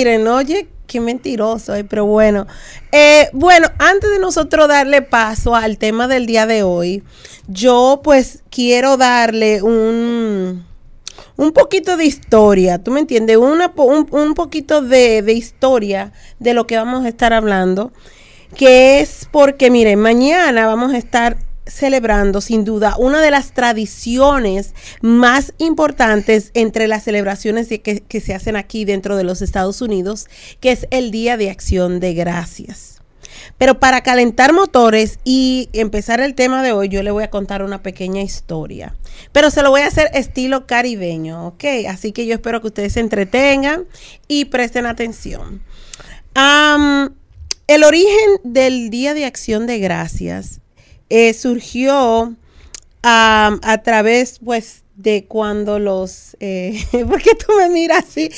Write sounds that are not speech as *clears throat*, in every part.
Miren, oye, qué mentiroso, pero bueno. Eh, bueno, antes de nosotros darle paso al tema del día de hoy, yo pues quiero darle un, un poquito de historia, ¿tú me entiendes? Un, un poquito de, de historia de lo que vamos a estar hablando, que es porque, miren, mañana vamos a estar celebrando sin duda una de las tradiciones más importantes entre las celebraciones que, se hacen aquí dentro de los Estados Unidos, que es el Día de Acción de Gracias. Pero para calentar motores y empezar el tema de hoy, yo le voy a contar una pequeña historia. Pero se lo voy a hacer estilo caribeño, ¿ok? Así que yo espero que ustedes se entretengan y presten atención. El origen del Día de Acción de Gracias eh, surgió um, a través, pues, de cuando los... Eh, *laughs* ¿Por qué tú me miras así?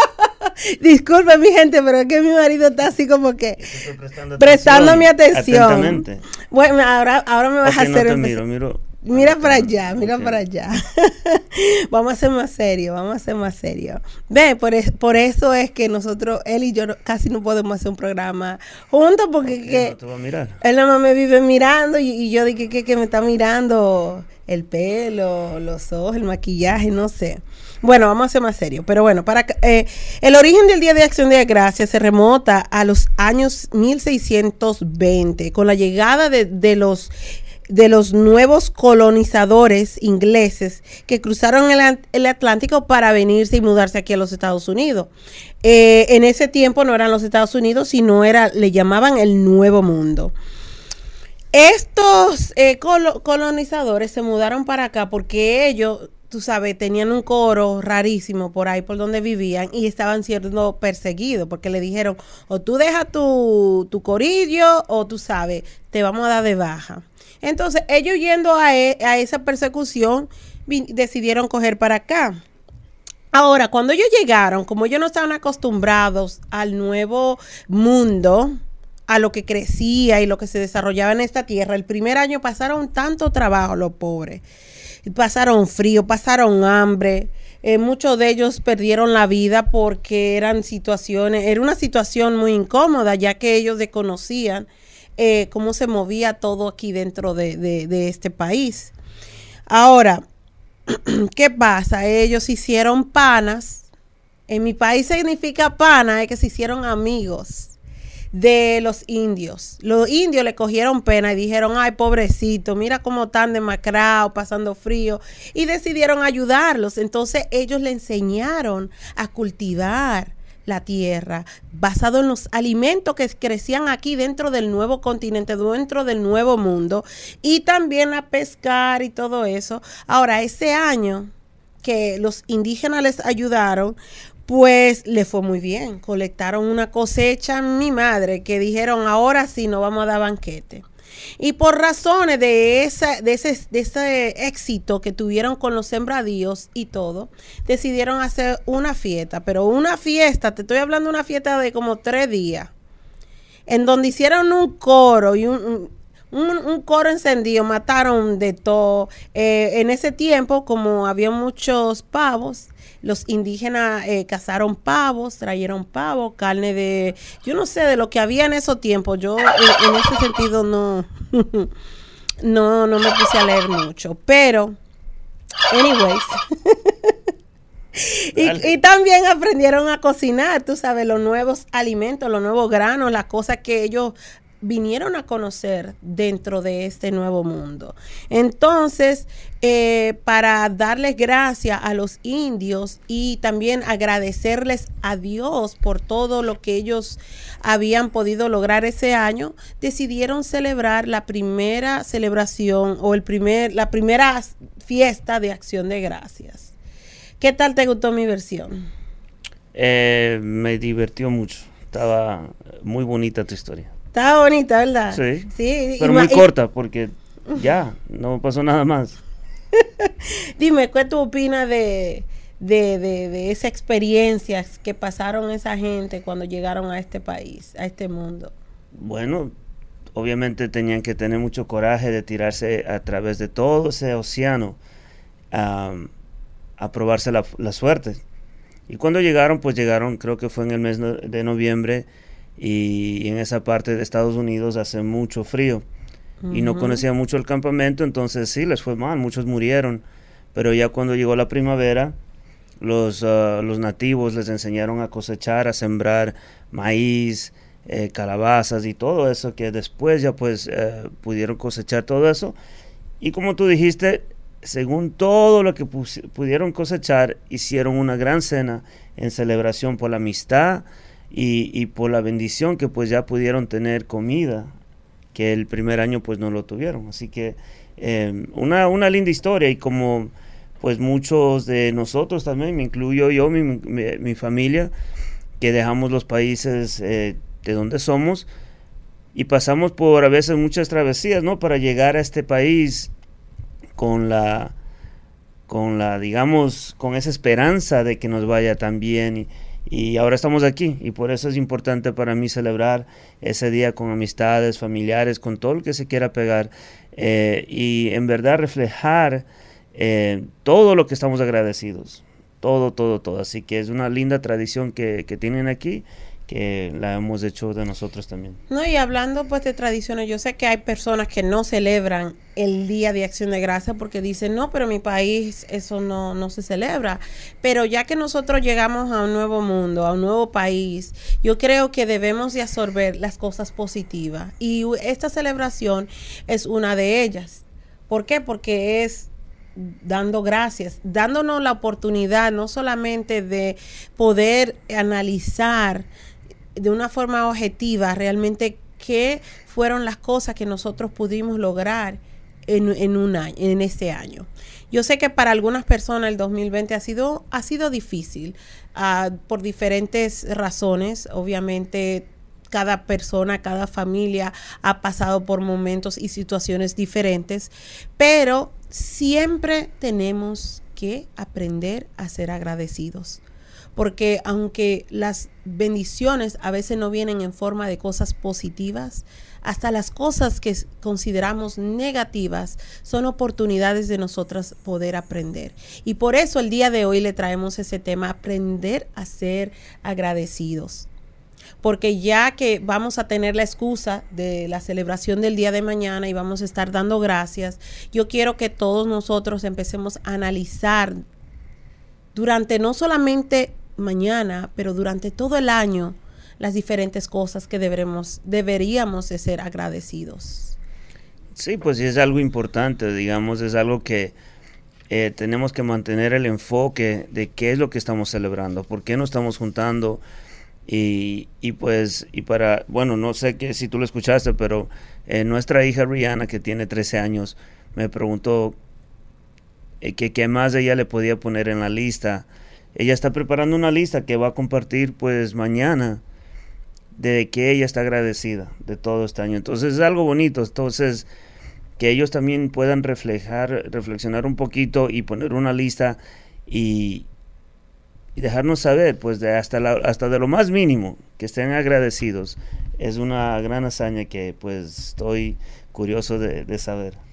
*laughs* Disculpe mi gente, pero es que mi marido está así como que prestando, prestando mi atención. Bueno, ahora, ahora me vas a hacer... No miro, miro Mira para allá, mira para allá. vamos a ser más serios, vamos a ser más serios. Ve, por, es, por eso es que nosotros, él y yo casi no podemos hacer un programa juntos porque que, no mirar? él nada más me vive mirando y, y yo dije que, que me está mirando el pelo, los ojos, el maquillaje, no sé. Bueno, vamos a ser más serios. Pero bueno, para eh, el origen del Día de Acción de Gracias se remota a los años 1620, con la llegada de, de los de los nuevos colonizadores ingleses que cruzaron el, Atlántico para venirse y mudarse aquí a los Estados Unidos. Eh, en ese tiempo no eran los Estados Unidos, sino era, le llamaban el Nuevo Mundo. Estos eh, colonizadores se mudaron para acá porque ellos, tú sabes, tenían un coro rarísimo por ahí por donde vivían y estaban siendo perseguidos porque le dijeron o tú dejas tu, tu corillo o tú sabes, te vamos a dar de baja. Entonces, ellos yendo a, e, a esa persecución, decidieron coger para acá. Ahora, cuando ellos llegaron, como ellos no estaban acostumbrados al nuevo mundo, a lo que crecía y lo que se desarrollaba en esta tierra, el primer año pasaron tanto trabajo los pobres. Pasaron frío, pasaron hambre. Eh, muchos de ellos perdieron la vida porque eran situaciones, era una situación muy incómoda, ya que ellos desconocían eh, cómo se movía todo aquí dentro de, este país. Ahora, *clears throat* ¿qué pasa? Ellos hicieron panas. En mi país significa pana, es que se hicieron amigos de los indios. Los indios le cogieron pena y dijeron, ay, pobrecito, mira cómo están demacrados, pasando frío, y decidieron ayudarlos. Entonces ellos le enseñaron a cultivar, la tierra, basado en los alimentos que crecían aquí dentro del nuevo continente, dentro del nuevo mundo, y también a pescar y todo eso. Ahora, ese año que los indígenas les ayudaron, pues le fue muy bien. Colectaron una cosecha, mi madre, que dijeron, ahora sí, no vamos a dar banquete. Y por razones de, de, ese, de ese éxito que tuvieron con los sembradíos y todo, decidieron hacer una fiesta. Pero una fiesta, te estoy hablando de una fiesta de como tres días, en donde hicieron un coro y un, un, coro encendido, mataron de todo. Eh, en ese tiempo, como había muchos pavos, los indígenas eh, cazaron pavos, trajeron pavos, carne de, yo no sé, de lo que había en esos tiempos. Yo en, ese sentido no, *laughs* no, no me puse a leer mucho, pero, anyways. *laughs* Y, y, también aprendieron a cocinar, tú sabes, los nuevos alimentos, los nuevos granos, las cosas que ellos vinieron a conocer dentro de este nuevo mundo. Entonces, eh, para darles gracias a los indios y también agradecerles a Dios por todo lo que ellos habían podido lograr ese año, decidieron celebrar la primera celebración o el primer, la primera fiesta de acción de gracias. ¿Qué tal te gustó mi versión? Eh, me divirtió mucho. Estaba muy bonita tu historia. Estaba bonita, ¿verdad? Sí. sí pero muy corta porque ya, no pasó nada más. *laughs* Dime, ¿qué tú opinas de, de, de, esa experiencia que pasaron esa gente cuando llegaron a este país, a este mundo? Bueno, obviamente tenían que tener mucho coraje de tirarse a través de todo ese océano a probarse la, la suerte. Y cuando llegaron, pues llegaron, creo que fue en el mes de noviembre, y en esa parte de Estados Unidos hace mucho frío. Y no conocían mucho el campamento, entonces sí, les fue mal, muchos murieron. Pero ya cuando llegó la primavera, los, ah, los nativos les enseñaron a cosechar, a sembrar maíz, eh, calabazas y todo eso, que después ya pues eh, pudieron cosechar todo eso. Y como tú dijiste, según todo lo que pudieron cosechar, hicieron una gran cena en celebración por la amistad y, por la bendición que pues ya pudieron tener comida, que el primer año pues no lo tuvieron. Así que eh, una, una linda historia y como pues muchos de nosotros también, me incluyo yo, mi, mi, familia, que dejamos los países eh, de donde somos y pasamos por a veces muchas travesías, ¿no? Para llegar a este país con la, con la, digamos, con esa esperanza de que nos vaya tan bien y ahora estamos aquí y por eso es importante para mí celebrar ese día con amistades, familiares, con todo el que se quiera pegar eh, y en verdad reflejar eh, todo lo que estamos agradecidos. Todo, todo, todo. Así que es una linda tradición que, que tienen aquí que la hemos hecho de nosotros también. No, y hablando pues de tradiciones, yo sé que hay personas que no celebran el Día de Acción de Gracia porque dicen, no, pero mi país eso no, no se celebra. Pero ya que nosotros llegamos a un nuevo mundo, a un nuevo país, yo creo que debemos de absorber las cosas positivas. Y esta celebración es una de ellas. ¿Por qué? Porque es dando gracias, dándonos la oportunidad no solamente de poder analizar de una forma objetiva realmente qué fueron las cosas que nosotros pudimos lograr en, en, un año, en este año. Yo sé que para algunas personas el 2020 ha sido, ha sido difícil uh, por diferentes razones. Obviamente cada persona, cada familia ha pasado por momentos y situaciones diferentes, pero siempre tenemos que aprender a ser agradecidos porque aunque las bendiciones a veces no vienen en forma de cosas positivas, hasta las cosas que consideramos negativas son oportunidades de nosotras poder aprender. Y por eso el día de hoy le traemos ese tema, aprender a ser agradecidos. Porque ya que vamos a tener la excusa de la celebración del día de mañana y vamos a estar dando gracias, yo quiero que todos nosotros empecemos a analizar durante no solamente mañana, pero durante todo el año, las diferentes cosas que deberemos, deberíamos de ser agradecidos. Sí, pues es algo importante, digamos, es algo que eh, tenemos que mantener el enfoque de qué es lo que estamos celebrando, por qué nos estamos juntando y, y pues, y para, bueno, no sé que si tú lo escuchaste, pero eh, nuestra hija Rihanna, que tiene 13 años, me preguntó eh, que qué más ella le podía poner en la lista ella está preparando una lista que va a compartir pues mañana de que ella está agradecida de todo este año. Entonces es algo bonito. Entonces que ellos también puedan reflejar, reflexionar un poquito y poner una lista y, dejarnos saber, pues de hasta, hasta de lo más mínimo, que estén agradecidos. Es una gran hazaña que pues estoy curioso de saber.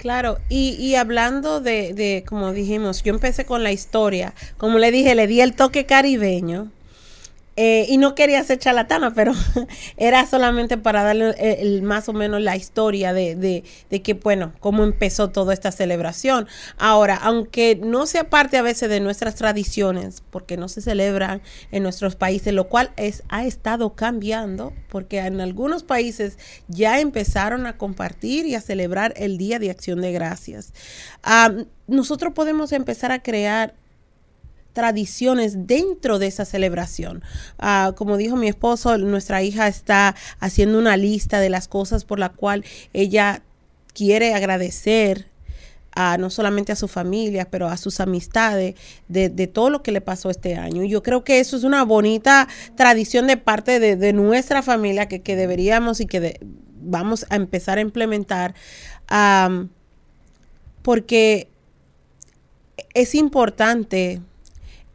Claro, y, y hablando de, de, como dijimos, yo empecé con la historia, como le dije, le di el toque caribeño, eh, y no quería ser charlatana, pero *laughs* era solamente para darle el, más o menos la historia de, de, que, bueno, cómo empezó toda esta celebración. Ahora, aunque no sea parte a veces de nuestras tradiciones, porque no se celebran en nuestros países, lo cual es, ha estado cambiando, porque en algunos países ya empezaron a compartir y a celebrar el Día de Acción de Gracias. nosotros podemos empezar a crear tradiciones dentro de esa celebración. Ah, como dijo mi esposo, nuestra hija está haciendo una lista de las cosas por la cual ella quiere agradecer a, no solamente a su familia, pero a sus amistades de, todo lo que le pasó este año. Yo creo que eso es una bonita tradición de parte de, nuestra familia que, deberíamos y que vamos a empezar a implementar, porque es importante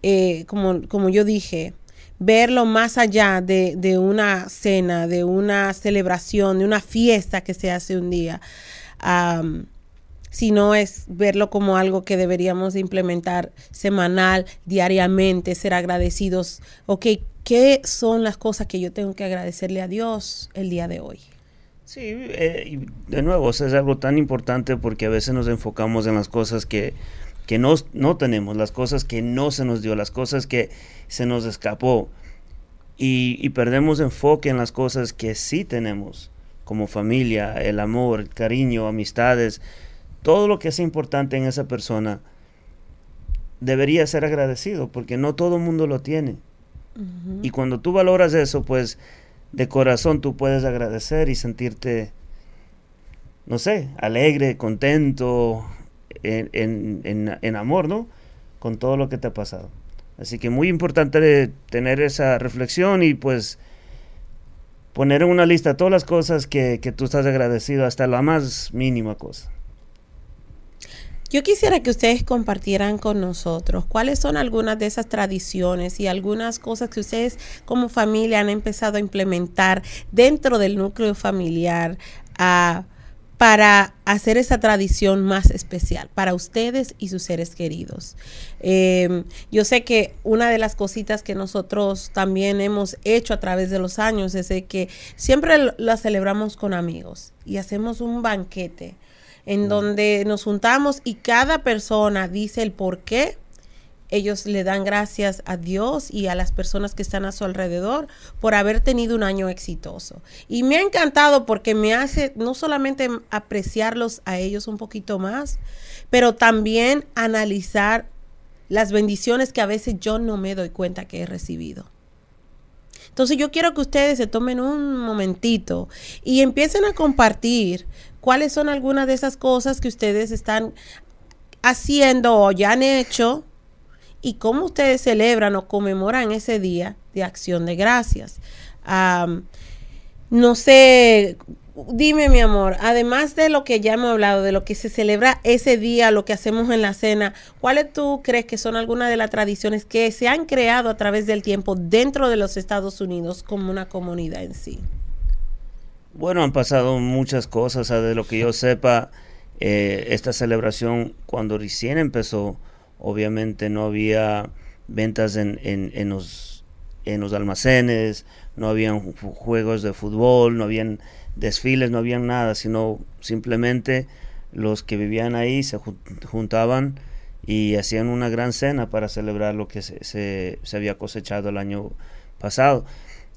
eh, como, como yo dije, verlo más allá de, una cena, de una celebración, de una fiesta que se hace un día. sino es verlo como algo que deberíamos implementar semanal, diariamente, ser agradecidos. Ok, ¿qué son las cosas que yo tengo que agradecerle a Dios el día de hoy? Sí, eh, de nuevo, es algo tan importante porque a veces nos enfocamos en las cosas que, que no, no tenemos, las cosas que no se nos dio, las cosas que se nos escapó. Y, y, perdemos enfoque en las cosas que sí tenemos, como familia, el amor, el cariño, amistades, todo lo que es importante en esa persona debería ser agradecido, porque no todo el mundo lo tiene. Y cuando tú valoras eso, pues de corazón tú puedes agradecer y sentirte, no sé, alegre, contento, en, amor, ¿no? Con todo lo que te ha pasado. Así que muy importante tener esa reflexión y pues poner en una lista todas las cosas que, que tú estás agradecido, hasta la más mínima cosa. Yo quisiera que ustedes compartieran con nosotros cuáles son algunas de esas tradiciones y algunas cosas que ustedes como familia han empezado a implementar dentro del núcleo familiar a para hacer esa tradición más especial para ustedes y sus seres queridos. Em, yo sé que una de las cositas que nosotros también hemos hecho a través de los años es que siempre la celebramos con amigos y hacemos un banquete en mm. donde nos juntamos y cada persona dice el por qué ellos le dan gracias a Dios y a las personas que están a su alrededor por haber tenido un año exitoso. Y me ha encantado porque me hace no solamente apreciarlos a ellos un poquito más, pero también analizar las bendiciones que a veces yo no me doy cuenta que he recibido. Entonces yo quiero que ustedes se tomen un momentito y empiecen a compartir cuáles son algunas de esas cosas que ustedes están haciendo o ya han hecho y cómo ustedes celebran o conmemoran ese día de acción de gracias. no sé, dime mi amor, además de lo que ya hemos hablado, de lo que se celebra ese día, lo que hacemos en la cena, ¿cuáles tú crees que son algunas de las tradiciones que se han creado a través del tiempo dentro de los Estados Unidos como una comunidad en sí? Bueno, han pasado muchas cosas, de lo que yo sepa, eh, esta celebración cuando recién empezó, obviamente no había ventas en, en, los, en los almacenes, no habían juegos de fútbol, no habían desfiles, no habían nada, sino simplemente los que vivían ahí se juntaban y hacían una gran cena para celebrar lo que se, se, había cosechado el año pasado.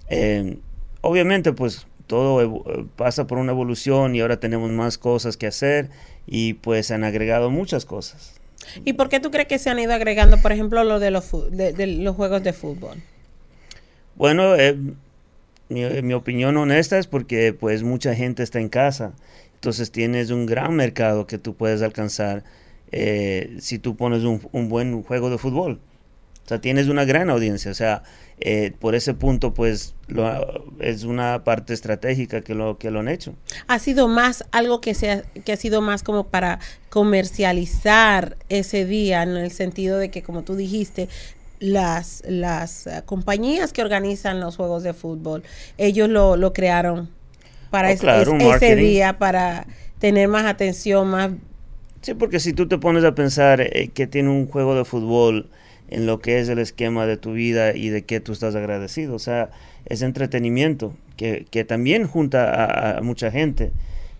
Eh, obviamente, pues todo pasa por una evolución y ahora tenemos más cosas que hacer y pues se han agregado muchas cosas. ¿Y por qué tú crees que se han ido agregando, por ejemplo, lo de los, de, los juegos de fútbol? Bueno, eh, mi, opinión honesta es porque pues mucha gente está en casa, entonces tienes un gran mercado que tú puedes alcanzar eh, si tú pones un, un buen juego de fútbol. O sea, tienes una gran audiencia. O sea, eh, por ese punto, pues es una parte estratégica que lo, que lo han hecho. Ha sido más algo que, sea, que ha sido más como para comercializar ese día, en el sentido de que, como tú dijiste, las, las eh, compañías que organizan los juegos de fútbol, ellos lo, lo crearon para oh, ese día, para tener más atención, más... Sí, porque si tú te pones a pensar eh, que tiene un juego de fútbol en lo que es el esquema de tu vida y de qué tú estás agradecido. O sea, es entretenimiento que, que también junta a, mucha gente,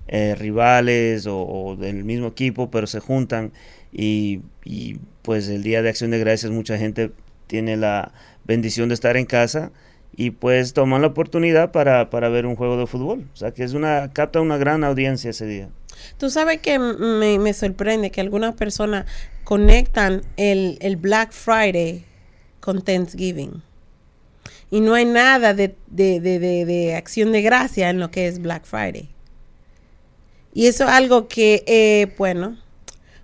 eh, rivales o, del mismo equipo, pero se juntan y, y, pues el Día de Acción de Gracias mucha gente tiene la bendición de estar en casa y pues toman la oportunidad para, para ver un juego de fútbol. O sea, que es una, capta una gran audiencia ese día. Tú sabes que me, sorprende que algunas personas conectan el, Black Friday con Thanksgiving. Y no hay nada de, de, acción de gracia en lo que es Black Friday. Y eso es algo que, eh, bueno,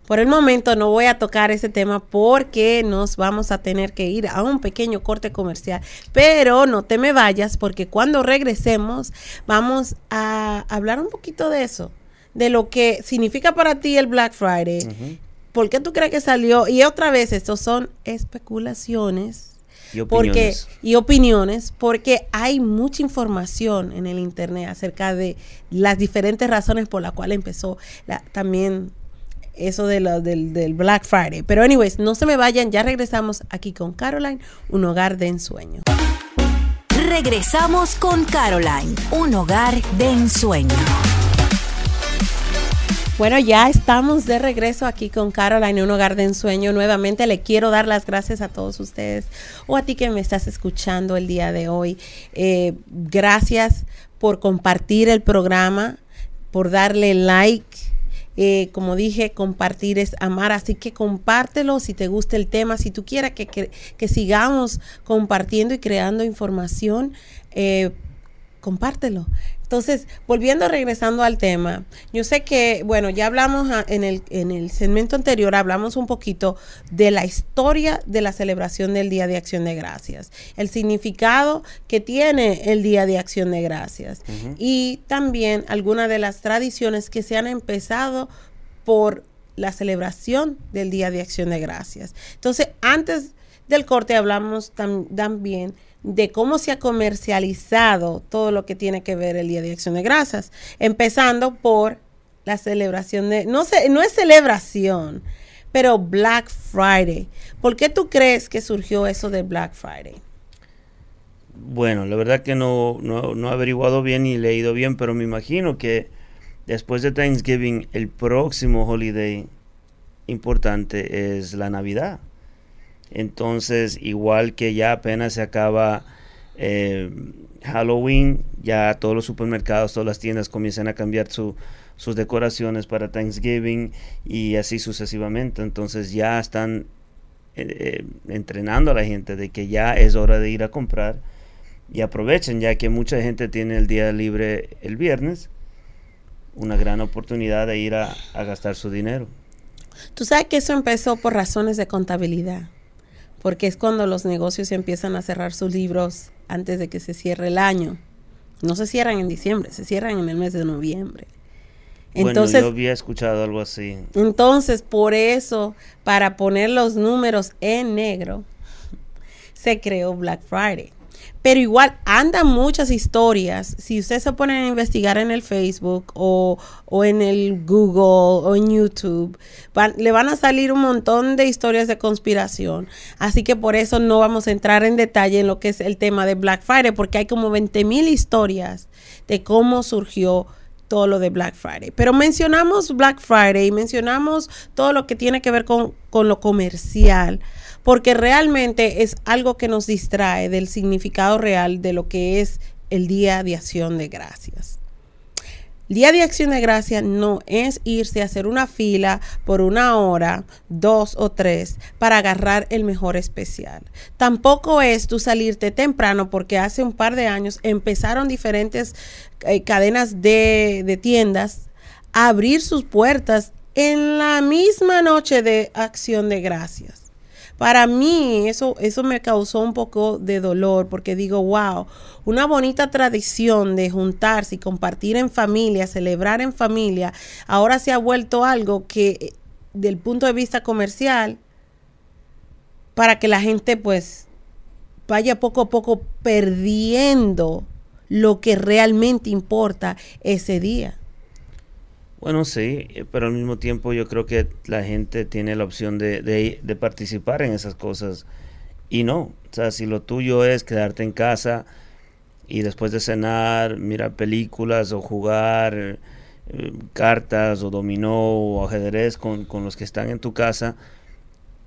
por el momento no voy a tocar ese tema porque nos vamos a tener que ir a un pequeño corte comercial. Pero no te me vayas porque cuando regresemos vamos a hablar un poquito de eso, de lo que significa para ti el Black Friday, ¿Por qué tú crees que salió? Y otra vez, estos son especulaciones. Y opiniones. Porque, y opiniones, porque hay mucha información en el Internet acerca de las diferentes razones por las cuales empezó la, también eso de lo, del, del Black Friday. Pero anyways, no se me vayan, ya regresamos aquí con Caroline, un hogar de ensueño. Regresamos con Caroline, un hogar de ensueño. Bueno, ya estamos de regreso aquí con Caroline, un hogar de ensueño. Nuevamente le quiero dar las gracias a todos ustedes o a ti que me estás escuchando el día de hoy. Eh, gracias por compartir el programa, por darle like. Eh, como dije, compartir es amar, así que compártelo si te gusta el tema, si tú quieras que, que, sigamos compartiendo y creando información, eh, compártelo. Entonces, volviendo, regresando al tema, yo sé que, bueno, ya hablamos en el, en el segmento anterior, hablamos un poquito de la historia de la celebración del Día de Acción de Gracias, el significado que tiene el Día de Acción de Gracias y también algunas de las tradiciones que se han empezado por la celebración del Día de Acción de Gracias. Entonces, antes del corte hablamos también de cómo se ha comercializado todo lo que tiene que ver el Día de Acción de Gracias, empezando por la celebración de, no sé, no es celebración, pero Black Friday. ¿Por qué tú crees que surgió eso de Black Friday? Bueno, la verdad que no, no, no he averiguado bien ni leído bien, pero me imagino que después de Thanksgiving, el próximo holiday importante es la Navidad. Entonces, igual que ya apenas se acaba eh, Halloween, ya todos los supermercados, todas las tiendas comienzan a cambiar sus decoraciones para Thanksgiving y así sucesivamente. Entonces ya están eh, eh, entrenando a la gente de que ya es hora de ir a comprar y aprovechen ya que mucha gente tiene el día libre el viernes, una gran oportunidad de ir a, a gastar su dinero. Tú sabes que eso empezó por razones de contabilidad porque es cuando los negocios empiezan a cerrar sus libros antes de que se cierre el año. No se cierran en diciembre, se cierran en el mes de noviembre. Entonces, bueno, yo había escuchado algo así. Entonces, por eso, para poner los números en negro, se creó Black Friday. Pero igual andan muchas historias. Si usted se pone a investigar en el Facebook o, en el Google o en YouTube, le van a salir un montón de historias de conspiración. Así que por eso no vamos a entrar en detalle en lo que es el tema de Black Friday, porque hay como 20 mil historias de cómo surgió todo lo de Black Friday. Pero mencionamos Black Friday y mencionamos todo lo que tiene que ver con, con lo comercial porque realmente es algo que nos distrae del significado real de lo que es el Día de Acción de Gracias. El Día de Acción de Gracias no es irse a hacer una fila por una hora, dos o tres para agarrar el mejor especial. Tampoco es tú salirte temprano porque hace un par de años empezaron diferentes eh, cadenas de, de tiendas a abrir sus puertas en la misma noche de Acción de Gracias. Para mí eso, eso me causó un poco de dolor porque digo, wow, una bonita tradición de juntarse y compartir en familia, celebrar en familia, ahora se ha vuelto algo que del punto de vista comercial, para que la gente pues vaya poco a poco perdiendo lo que realmente importa ese día. Bueno, sí, eh, pero al mismo tiempo yo creo que la gente tiene la opción de, de, participar en esas cosas y no. O sea, si lo tuyo es quedarte en casa y después de cenar, mirar películas o jugar eh, cartas o dominó o ajedrez con, con los que están en tu casa,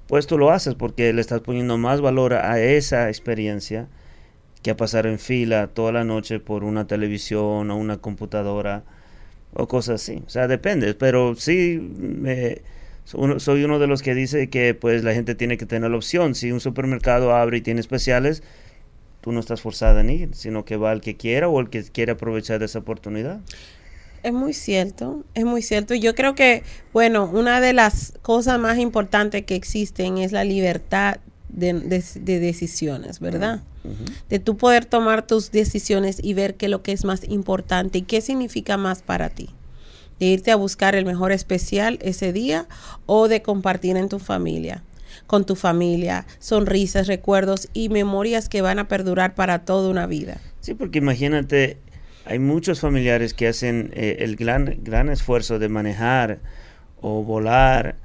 pues tú lo haces porque le estás poniendo más valor a esa experiencia que a pasar en fila toda la noche por una televisión o una computadora o cosas así. O sea, depende, pero sí me, soy uno de los que dice que pues la gente tiene que tener la opción. Si un supermercado abre y tiene especiales, tú no estás forzada en ir, sino que va el que quiera o el que quiera aprovechar esa oportunidad. Es muy cierto, es muy cierto. Yo creo que, bueno, una de las cosas más importantes que existen es la libertad de, de decisiones, ¿verdad? de tú poder tomar tus decisiones y ver qué es lo que es más importante y qué significa más para ti. De irte a buscar el mejor especial ese día o de compartir en tu familia, con tu familia, sonrisas, recuerdos y memorias que van a perdurar para toda una vida. Sí, porque imagínate, hay muchos familiares que hacen eh, el gran, gran esfuerzo de manejar o volar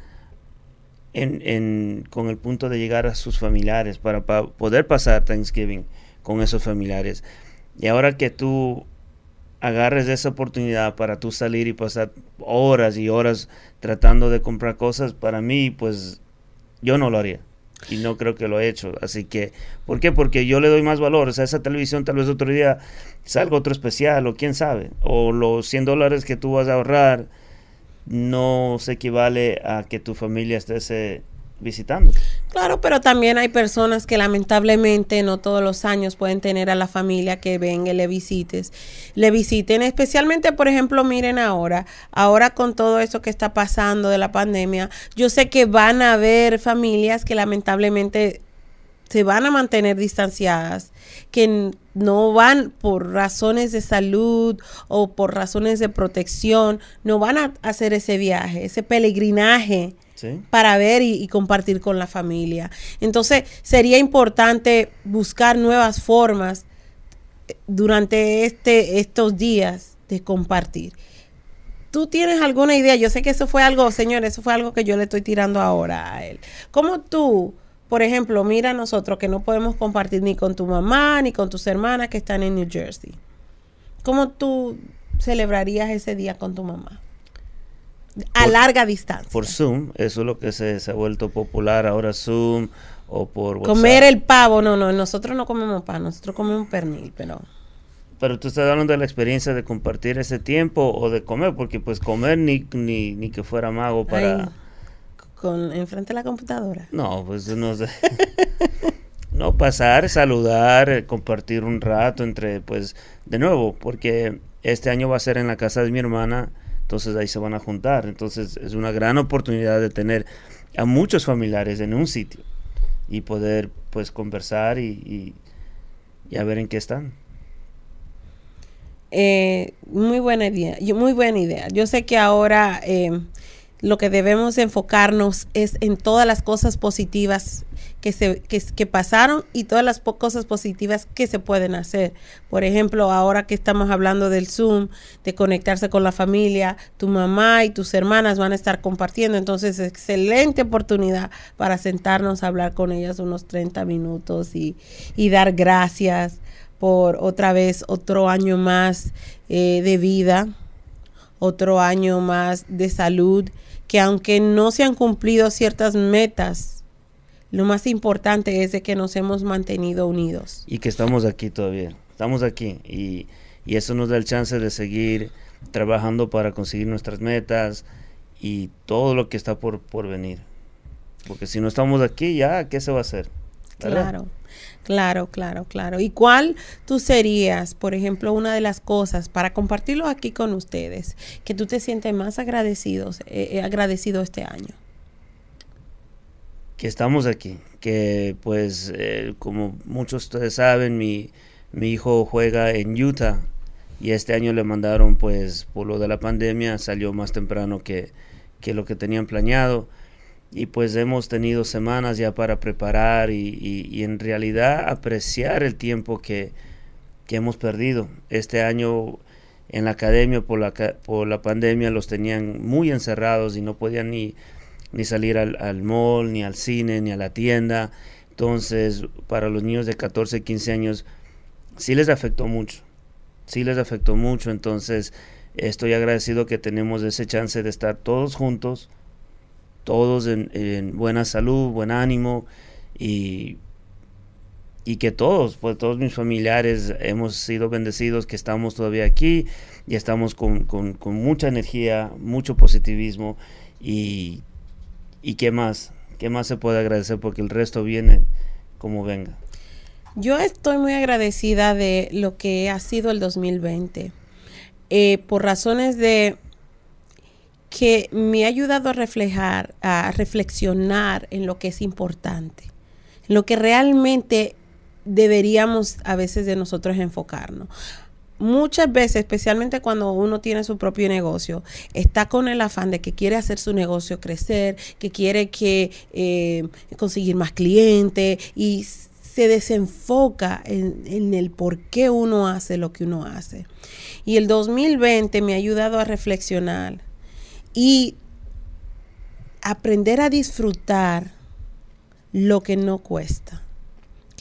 con el punto de llegar a sus familiares para, poder pasar Thanksgiving con esos familiares. Y ahora que tú agarres esa oportunidad para tú salir y pasar horas y horas tratando de comprar cosas, para mí, pues yo no lo haría. Y no creo que lo he hecho. Así que, ¿por qué? Porque yo le doy más valor. O sea, esa televisión tal vez otro día salga otro especial o quién sabe. O los 100 dólares que tú vas a ahorrar no se equivale a que tu familia esté visitando. Claro, pero también hay personas que lamentablemente no todos los años pueden tener a la familia que venga y le visites, le visiten, especialmente por ejemplo, miren ahora, ahora con todo eso que está pasando de la pandemia, yo sé que van a haber familias que lamentablemente se van a mantener distanciadas, que no van por razones de salud o por razones de protección, no van a hacer ese viaje, ese peregrinaje para ver y, compartir con la familia. Entonces sería importante buscar nuevas formas eh, durante este, estos días de compartir. ¿Tú tienes alguna idea? Yo sé que eso fue algo, señor, eso fue algo que yo le estoy tirando ahora a él. ¿Cómo tú por ejemplo, mira nosotros que no podemos compartir ni con tu mamá ni con tus hermanas que están en New Jersey. ¿Cómo tú celebrarías ese día con tu mamá? A larga distancia. Por Zoom, eso es lo que se, ha vuelto popular ahora, Zoom o por WhatsApp. Comer el pavo, no, no, nosotros no comemos pan, nosotros comemos pernil, pero... Pero tú estás hablando de la experiencia de compartir ese tiempo o de comer, porque pues comer ni, ni, ni que fuera mago para con enfrente de la computadora? No, pues no sé. *laughs* no, pasar, saludar, eh, compartir un rato entre, pues, de nuevo, porque este año va a ser en la casa de mi hermana, entonces ahí se van a juntar. Entonces es una gran oportunidad de tener a muchos familiares en un sitio y poder, pues, conversar y, y, a ver en qué están. Eh, muy buena idea, muy buena idea. Yo sé que ahora eh, lo que debemos enfocarnos es en todas las cosas positivas que, se, que, pasaron y todas las cosas positivas que se pueden hacer. Por ejemplo, ahora que estamos hablando del Zoom, de conectarse con la familia, tu mamá y tus hermanas van a estar compartiendo, entonces excelente oportunidad para sentarnos a hablar con ellas unos 30 minutos y, y dar gracias por otra vez otro año más eh, de vida, otro año más de salud que aunque no se han cumplido ciertas metas, lo más importante es de que nos hemos mantenido unidos. Y que estamos aquí todavía, estamos aquí y, eso nos da el chance de seguir trabajando para conseguir nuestras metas y todo lo que está por, por venir. Porque si no estamos aquí, ya, ¿qué se va a hacer? Claro. Claro, claro, claro. ¿Y cuál tú serías, por ejemplo, una de las cosas para compartirlo aquí con ustedes, que tú te sientes más agradecidos, eh, eh, agradecido este año? Que estamos aquí, que pues eh, como muchos de ustedes saben, mi, mi hijo juega en Utah y este año le mandaron pues por lo de la pandemia, salió más temprano que, que lo que tenían planeado y pues hemos tenido semanas ya para preparar y, en realidad apreciar el tiempo que, hemos perdido. Este año en la academia por la, por la pandemia los tenían muy encerrados y no podían ni, ni salir al, al mall, ni al cine, ni a la tienda. Entonces, para los niños de 14, 15 años, sí les afectó mucho. Sí les afectó mucho. Entonces, estoy agradecido que tenemos ese chance de estar todos juntos todos en, buena salud, buen ánimo y, y que todos, pues todos mis familiares hemos sido bendecidos, que estamos todavía aquí y estamos con, mucha energía, mucho positivismo y, y qué más, qué más se puede agradecer porque el resto viene como venga. Yo estoy muy agradecida de lo que ha sido el 2020. Eh, por razones de que me ha ayudado a reflejar, a reflexionar en lo que es importante, en lo que realmente deberíamos a veces de nosotros enfocarnos. Muchas veces, especialmente cuando uno tiene su propio negocio, está con el afán de que quiere hacer su negocio crecer, que quiere que eh, conseguir más clientes y se desenfoca en, en, el por qué uno hace lo que uno hace. Y el 2020 me ha ayudado a reflexionar y aprender a disfrutar lo que no cuesta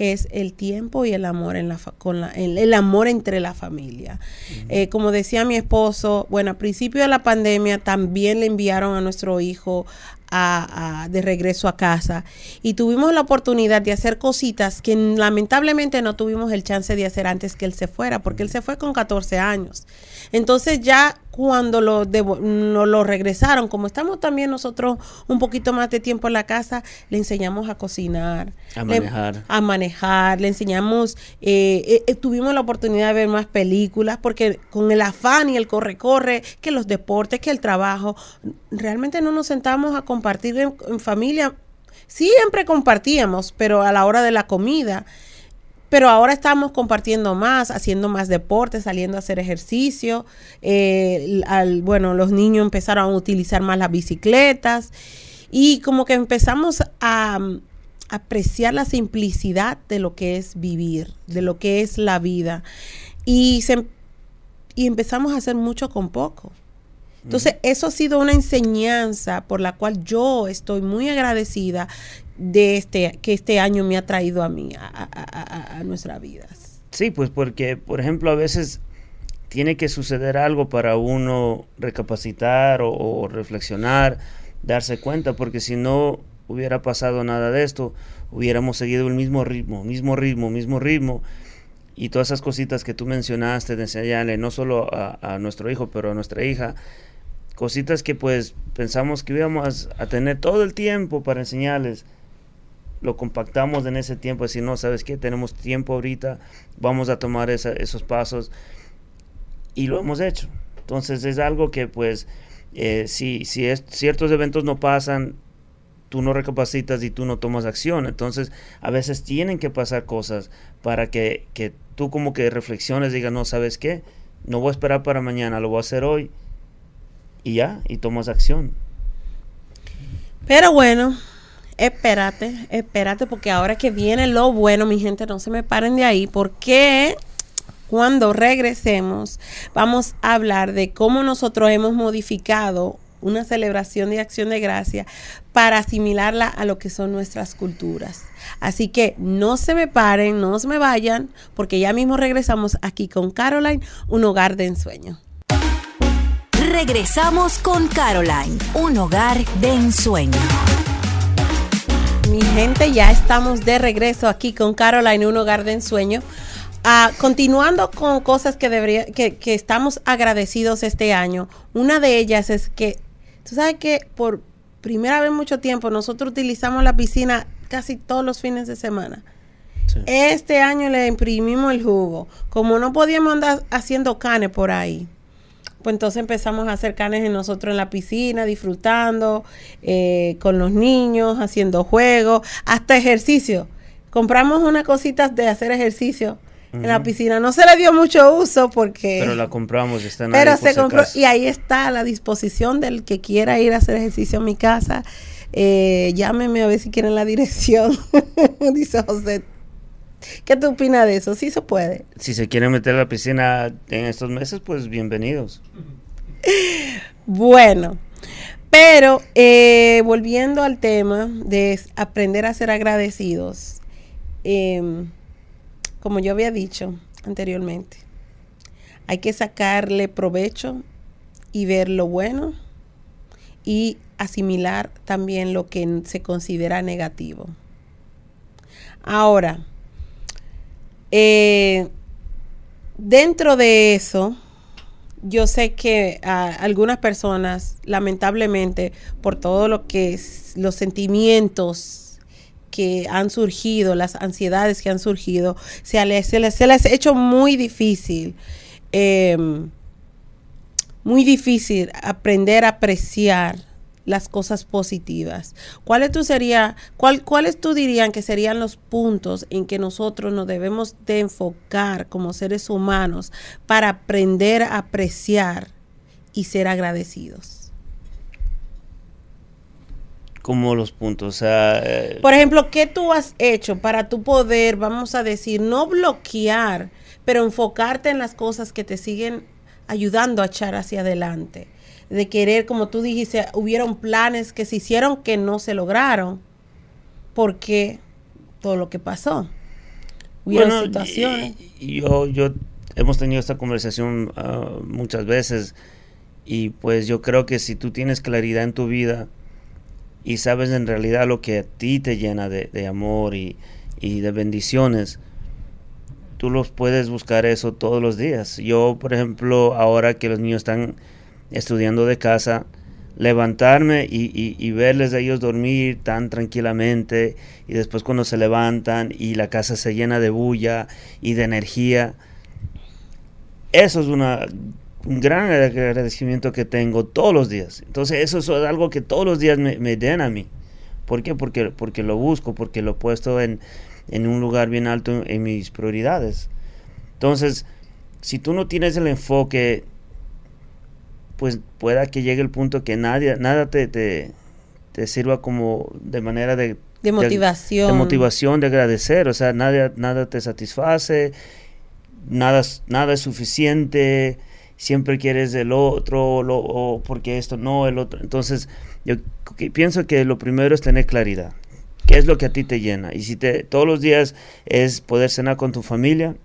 que es el tiempo y el amor en la con la, el, amor entre la familia. Eh, como decía mi esposo, bueno, a principio de la pandemia también le enviaron a nuestro hijo de regreso a casa y tuvimos la oportunidad de hacer cositas que lamentablemente no tuvimos el chance de hacer antes que él se fuera, porque él se fue con 14 años. Entonces ya cuando lo, no lo regresaron, como estamos también nosotros un poquito más de tiempo en la casa, le enseñamos a cocinar, a manejar, a manejar le enseñamos, eh, eh, eh, tuvimos la oportunidad de ver más películas, porque con el afán y el corre-corre, que los deportes, que el trabajo, realmente no nos sentamos a compartir en familia. Siempre compartíamos, pero a la hora de la comida pero ahora estamos compartiendo más, haciendo más deporte, saliendo a hacer ejercicio. Eh, bueno, los niños empezaron a utilizar más las bicicletas y como que empezamos a, apreciar la simplicidad de lo que es vivir, de lo que es la vida. Y, y empezamos a hacer mucho con poco. Entonces, eso ha sido una enseñanza por la cual yo estoy muy agradecida de este que este año me ha traído a mí, a, nuestras vidas. Sí, pues porque, por ejemplo, a veces tiene que suceder algo para uno recapacitar o, reflexionar, darse cuenta, porque si no hubiera pasado nada de esto, hubiéramos seguido el mismo ritmo, mismo ritmo, mismo ritmo. Y todas esas cositas que tú mencionaste de enseñarle no solo a, nuestro hijo, pero a nuestra hija, cositas que pues pensamos que íbamos a tener todo el tiempo para enseñarles, lo compactamos en ese tiempo, decir, no, ¿sabes qué? Tenemos tiempo ahorita, vamos a tomar esos pasos y lo hemos hecho. Entonces es algo que pues eh, si, si ciertos eventos no pasan, tú no recapacitas y tú no tomas acción. Entonces a veces tienen que pasar cosas para que, que tú como que reflexiones, digas, no, ¿sabes qué? No voy a esperar para mañana, lo voy a hacer hoy y ya, y tomas acción. Pero bueno, espérate, espérate, porque ahora que viene lo bueno, mi gente, no se me paren de ahí, porque cuando regresemos vamos a hablar de cómo nosotros hemos modificado una celebración de acción de gracia para asimilarla a lo que son nuestras culturas. Así que no se me paren, no se me vayan, porque ya mismo regresamos aquí con Caroline, un hogar de ensueño. Regresamos con Caroline, un hogar de ensueño mi gente, ya estamos de regreso aquí con Caroline, un hogar de ensueño. Ah, continuando con cosas que, debería, que, que estamos agradecidos este año, una de ellas es que, tú sabes que por primera vez en mucho tiempo nosotros utilizamos la piscina casi todos los fines de semana. Este año le imprimimos el jugo. Como no podíamos andar haciendo canes por ahí, pues entonces empezamos a hacer canes en nosotros en la piscina, disfrutando eh, con los niños, haciendo juegos, hasta ejercicio. Compramos unas cositas de hacer ejercicio en la piscina. No se le dio mucho uso porque... Pero la compramos, está en Pero se compró y ahí está a la disposición del que quiera ir a hacer ejercicio en mi casa. Eh, llámeme a ver si quieren la dirección. *laughs* Dice José, ¿Qué tú opinas de eso? ¿Sí se puede? Si se quieren meter a la piscina en estos meses, pues bienvenidos. *laughs* Bueno, pero eh, volviendo al tema de aprender a ser agradecidos, em, como yo había dicho anteriormente, hay que sacarle provecho y ver lo bueno y asimilar también lo que se considera negativo. Ahora, eh, dentro de eso, yo sé que algunas personas, lamentablemente, por todo lo que los sentimientos que han surgido, las ansiedades que han surgido, se les, se les, ha hecho muy difícil, em, muy difícil aprender a apreciar las cosas positivas. ¿Cuáles tú sería, cuál, cuáles tú dirían que serían los puntos en que nosotros nos debemos de enfocar como seres humanos para aprender a apreciar y ser agradecidos? Como los puntos, eh, por ejemplo, ¿qué tú has hecho para tu poder, vamos a decir, no bloquear, pero enfocarte en las cosas que te siguen ayudando a echar hacia adelante. De querer, como tú dijiste, hubieron planes que se hicieron que no se lograron. Porque todo lo que pasó. Hubieron situaciones. yo, yo hemos tenido esta conversación ah, muchas veces. Y pues yo creo que si tú tienes claridad en tu vida y sabes en realidad lo que a ti te llena de, amor y, y de bendiciones, tú los puedes buscar eso todos los días. Yo, por ejemplo, ahora que los niños están estudiando de casa, levantarme y, verles a ellos dormir tan tranquilamente y después cuando se levantan y la casa se llena de bulla y de energía, eso es una, un gran agradecimiento que tengo todos los días. Entonces eso es algo que todos los días me, me den a mí. ¿Por qué? Porque, porque lo busco, porque lo he puesto en, en un lugar bien alto en, mis prioridades. Entonces, si tú no tienes el enfoque, pues pueda que llegue el punto que nadie, nada te, te, sirva como de manera de, de motivación. De, motivación, de agradecer. O sea, nada, nada te satisface, nada, nada es suficiente, siempre quieres el otro, lo, o porque esto no, el otro. Entonces, yo pienso que lo primero es tener claridad. ¿Qué es lo que a ti te llena? Y si te, todos los días es poder cenar con tu familia,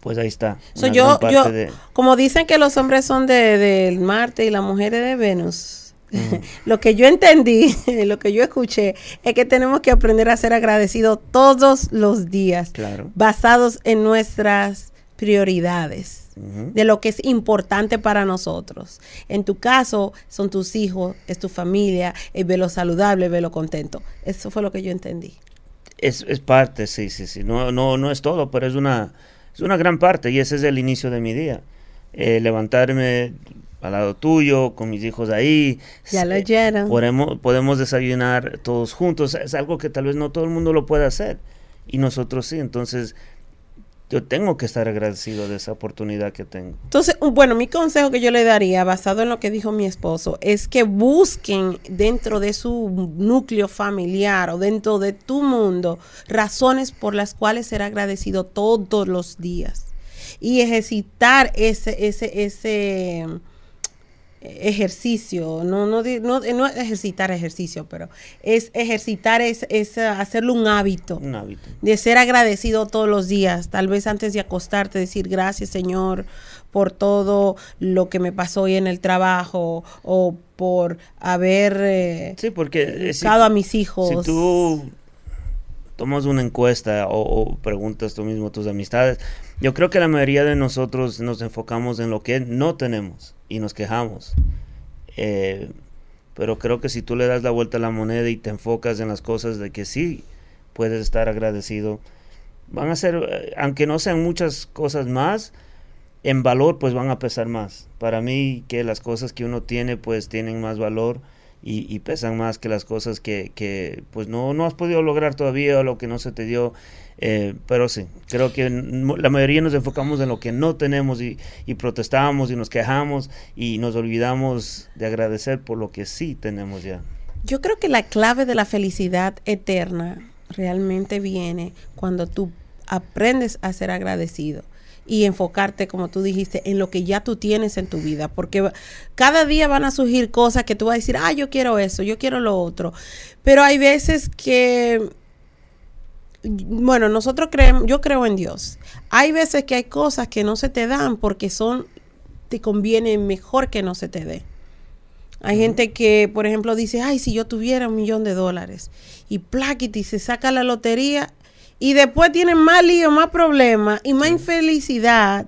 pues ahí está. yo, yo como dicen que los hombres son del de, Marte y las mujeres de Venus, *laughs* lo que yo entendí, *laughs* lo que yo escuché, es que tenemos que aprender a ser agradecidos todos los días, claro. basados en nuestras prioridades de lo que es importante para nosotros. En tu caso, son tus hijos, es tu familia, es verlo saludable, verlo contento. Eso fue lo que yo entendí. Es, es parte, sí, sí, sí. No, no, no es todo, pero es una, es una gran parte y ese es el inicio de mi día. Eh, levantarme al lado tuyo, con mis hijos ahí. Ya lo llenan. Podemos, podemos desayunar todos juntos. Es algo que tal vez no todo el mundo lo puede hacer. Y nosotros sí. Entonces, yo tengo que estar agradecido de esa oportunidad que tengo. Entonces, bueno, mi consejo que yo le daría, basado en lo que dijo mi esposo, es que busquen dentro de su núcleo familiar o dentro de tu mundo razones por las cuales ser agradecido todos los días y ejercitar ese, ese, ese ejercicio, no, no, no, no ejercitar ejercicio, pero es ejercitar, es, es hacerlo un hábito, un hábito. De ser agradecido todos los días, tal vez antes de acostarte, decir gracias Señor por todo lo que me pasó hoy en el trabajo o por haber eh, sí, porque a mis hijos. Si tú tomas una encuesta o, o, preguntas tú mismo a tus amistades, yo creo que la mayoría de nosotros nos enfocamos en lo que no tenemos y nos quejamos. Eh, pero creo que si tú le das la vuelta a la moneda y te enfocas en las cosas de que sí puedes estar agradecido, van a ser, aunque no sean muchas cosas más, en valor pues van a pesar más. Para mí que las cosas que uno tiene pues tienen más valor y, y pesan más que las cosas que, que pues no, no has podido lograr todavía o lo que no se te dio eh, pero sí, creo que la mayoría nos enfocamos en lo que no tenemos y, protestamos y nos quejamos y nos olvidamos de agradecer por lo que sí tenemos ya. Yo creo que la clave de la felicidad eterna realmente viene cuando tú aprendes a ser agradecido y enfocarte, como tú dijiste, en lo que ya tú tienes en tu vida, porque cada día van a surgir cosas que tú vas a decir, ah, yo quiero eso, yo quiero lo otro, pero hay veces que bueno, nosotros creemos, yo creo en Dios. Hay veces que hay cosas que no se te dan porque son, te conviene mejor que no se te dé. Hay gente que, por ejemplo, dice, ay, si yo tuviera un millón de dólares y plaquiti se saca la lotería y después tienen más lío, más problemas y más infelicidad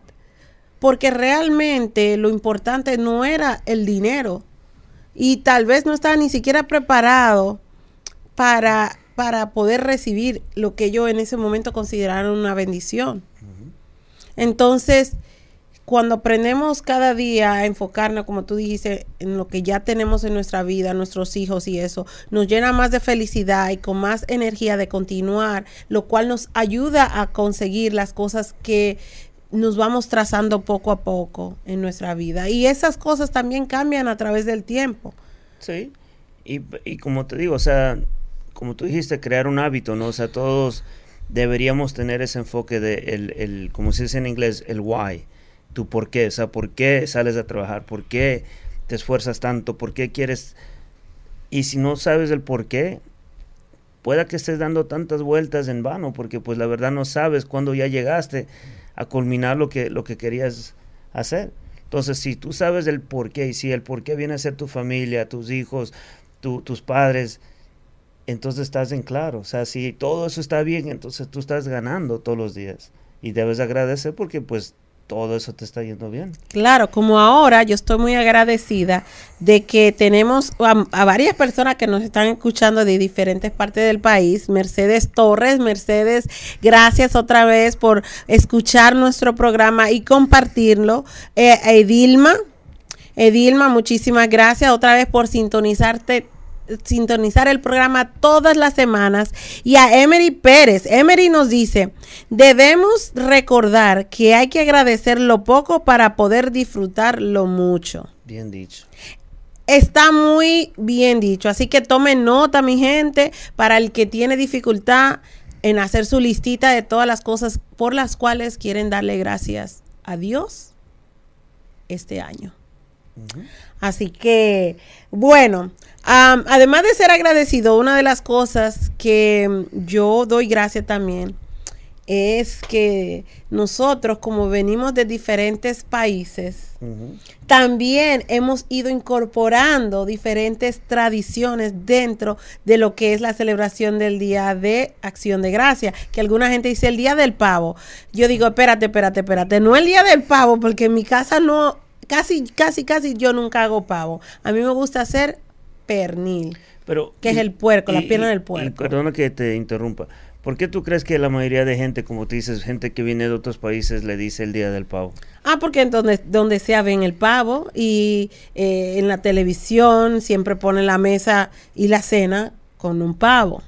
porque realmente lo importante no era el dinero y tal vez no estaba ni siquiera preparado para para poder recibir lo que ellos en ese momento consideraron una bendición. Entonces, cuando aprendemos cada día a enfocarnos, como tú dijiste, en lo que ya tenemos en nuestra vida, nuestros hijos y eso, nos llena más de felicidad y con más energía de continuar, lo cual nos ayuda a conseguir las cosas que nos vamos trazando poco a poco en nuestra vida. Y esas cosas también cambian a través del tiempo. Sí, y, y como te digo, o sea, como tú dijiste, crear un hábito, ¿no? O sea, todos deberíamos tener ese enfoque de, el, el, como se dice en inglés, el why. tu por qué, o sea, por qué sales a trabajar, por qué te esfuerzas tanto, por qué quieres... Y si no sabes el por qué, pueda que estés dando tantas vueltas en vano, porque pues la verdad no sabes cuándo ya llegaste a culminar lo que, lo que querías hacer. Entonces, si tú sabes el por qué, y si el por qué viene a ser tu familia, tus hijos, tus padres, entonces estás en claro. O sea, si todo eso está bien, entonces tú estás ganando todos los días. Y debes agradecer porque pues todo eso te está yendo bien. Claro, como ahora yo estoy muy agradecida de que tenemos a, varias personas que nos están escuchando de diferentes partes del país. Mercedes Torres, Mercedes, gracias otra vez por escuchar nuestro programa y compartirlo. Eh, Edilma, Edilma, muchísimas gracias otra vez por sintonizarte sintonizar el programa todas las semanas. Y a Emery Pérez. Emery nos dice, debemos recordar que hay que agradecer lo poco para poder disfrutar lo mucho. Bien dicho. Está muy bien dicho. Así que tomen nota, mi gente, para el que tiene dificultad en hacer su listita de todas las cosas por las cuales quieren darle gracias a Dios este año. Así que, bueno, además de ser agradecido, una de las cosas que yo doy gracias también es que nosotros, como venimos de diferentes países, también hemos ido incorporando diferentes tradiciones dentro de lo que es la celebración del Día de Acción de Gracia, que alguna gente dice el Día del Pavo. Yo digo, espérate, espérate, espérate, no el Día del Pavo, porque en mi casa no, casi, casi, casi yo nunca hago pavo. A mí me gusta hacer pernil, Pero, que es el puerco, la pierna del puerco. perdona que te interrumpa. ¿Por qué tú crees que la mayoría de gente, como tú dices, gente que viene de otros países, le dice el día del pavo? Ah, porque en donde, donde sea ven el pavo y eh, en la televisión siempre ponen la mesa y la cena con un pavo.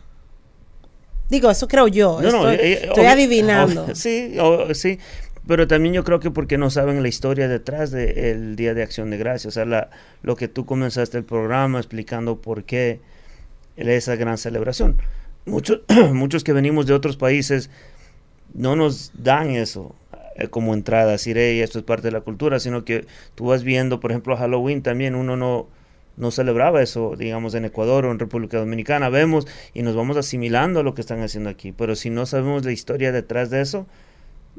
Digo, eso creo yo. estoy, eh, eh, adivinando. *laughs* sí, sí. Pero también yo creo que porque no saben la historia detrás del Día de Acción de Gracias, o sea, la, lo que tú comenzaste el programa explicando por qué esa gran celebración. Muchos, *clears throat* muchos que venimos de otros países no nos dan eso eh, como entrada, decir, hey, esto es parte de la cultura, sino que tú vas viendo, por ejemplo, Halloween también, uno no, no celebraba eso, digamos, en Ecuador o en República Dominicana, vemos y nos vamos asimilando a lo que están haciendo aquí, pero si no sabemos la historia detrás de eso,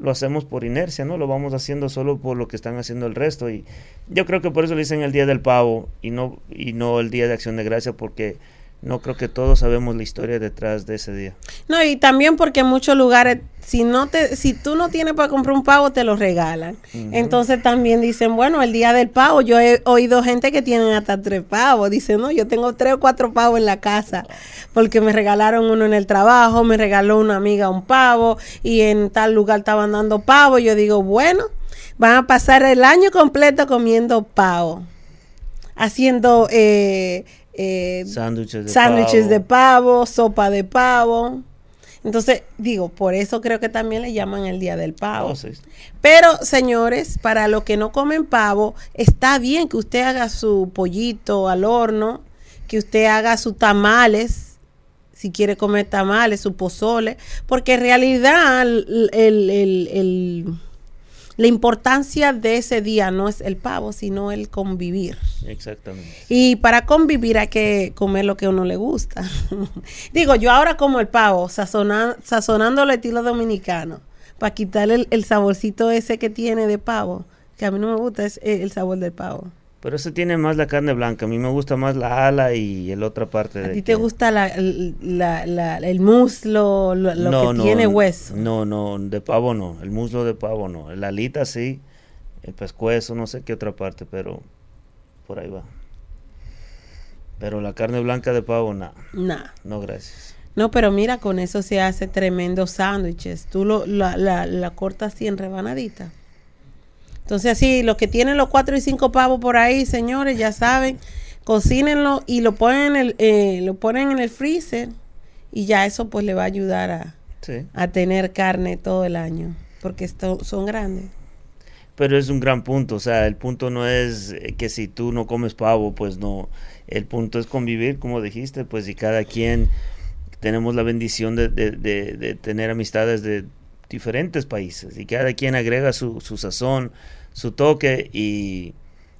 lo hacemos por inercia, ¿no? Lo vamos haciendo solo por lo que están haciendo el resto. Y yo creo que por eso le dicen el Día del Pavo y no, y no el Día de Acción de Gracia, porque no creo que todos sabemos la historia detrás de ese día. No, y también porque en muchos lugares, si no te, si tú no tienes para comprar un pavo, te lo regalan. Entonces también dicen, bueno, el día del pavo, yo he oído gente que tienen hasta tres pavos. Dicen, no, yo tengo tres o cuatro pavos en la casa, porque me regalaron uno en el trabajo, me regaló una amiga un pavo, y en tal lugar estaban dando pavo. Yo digo, bueno, van a pasar el año completo comiendo pavo. Haciendo eh, eh, sándwiches, de, pavo. sopa de pavo. Entonces, digo, por eso creo que también le llaman el Día del Pavo. Oh, Pero, señores, para los que no comen pavo, está bien que usted haga su pollito al horno, que usted haga sus tamales, si quiere comer tamales, su pozole, porque en realidad el, el la importancia de ese día no es el pavo, sino el convivir. Exactamente. Y para convivir hay que comer lo que a uno le gusta. *laughs* Digo, yo ahora como el pavo, sazonando el estilo dominicano, para quitarle el, saborcito ese que tiene de pavo, que a mí no me gusta, es el sabor del pavo. Pero ese tiene más la carne blanca. A mí me gusta más la ala y la otra parte. ¿A ti te gusta la, el muslo, lo, que tiene hueso? No, no, de pavo no. El muslo de pavo no. La alita sí. El pescuezo, no sé qué otra parte, pero por ahí va. Pero la carne blanca de pavo, nada. Nada. No, gracias. No, pero mira, con eso se hace tremendos sándwiches. Tú lo, la, la, la cortas así en rebanadita entonces, así, los que tienen los cuatro y cinco pavos por ahí, señores, ya saben, cocínenlo y lo ponen en el, eh, lo ponen en el freezer y ya eso pues le va a ayudar a, a tener carne todo el año, porque esto, son grandes. Pero es un gran punto, o sea, el punto no es que si tú no comes pavo, pues no, el punto es convivir, como dijiste, pues y cada quien tenemos la bendición de, de, de tener amistades de diferentes países y cada quien agrega su, su sazón, su toque y,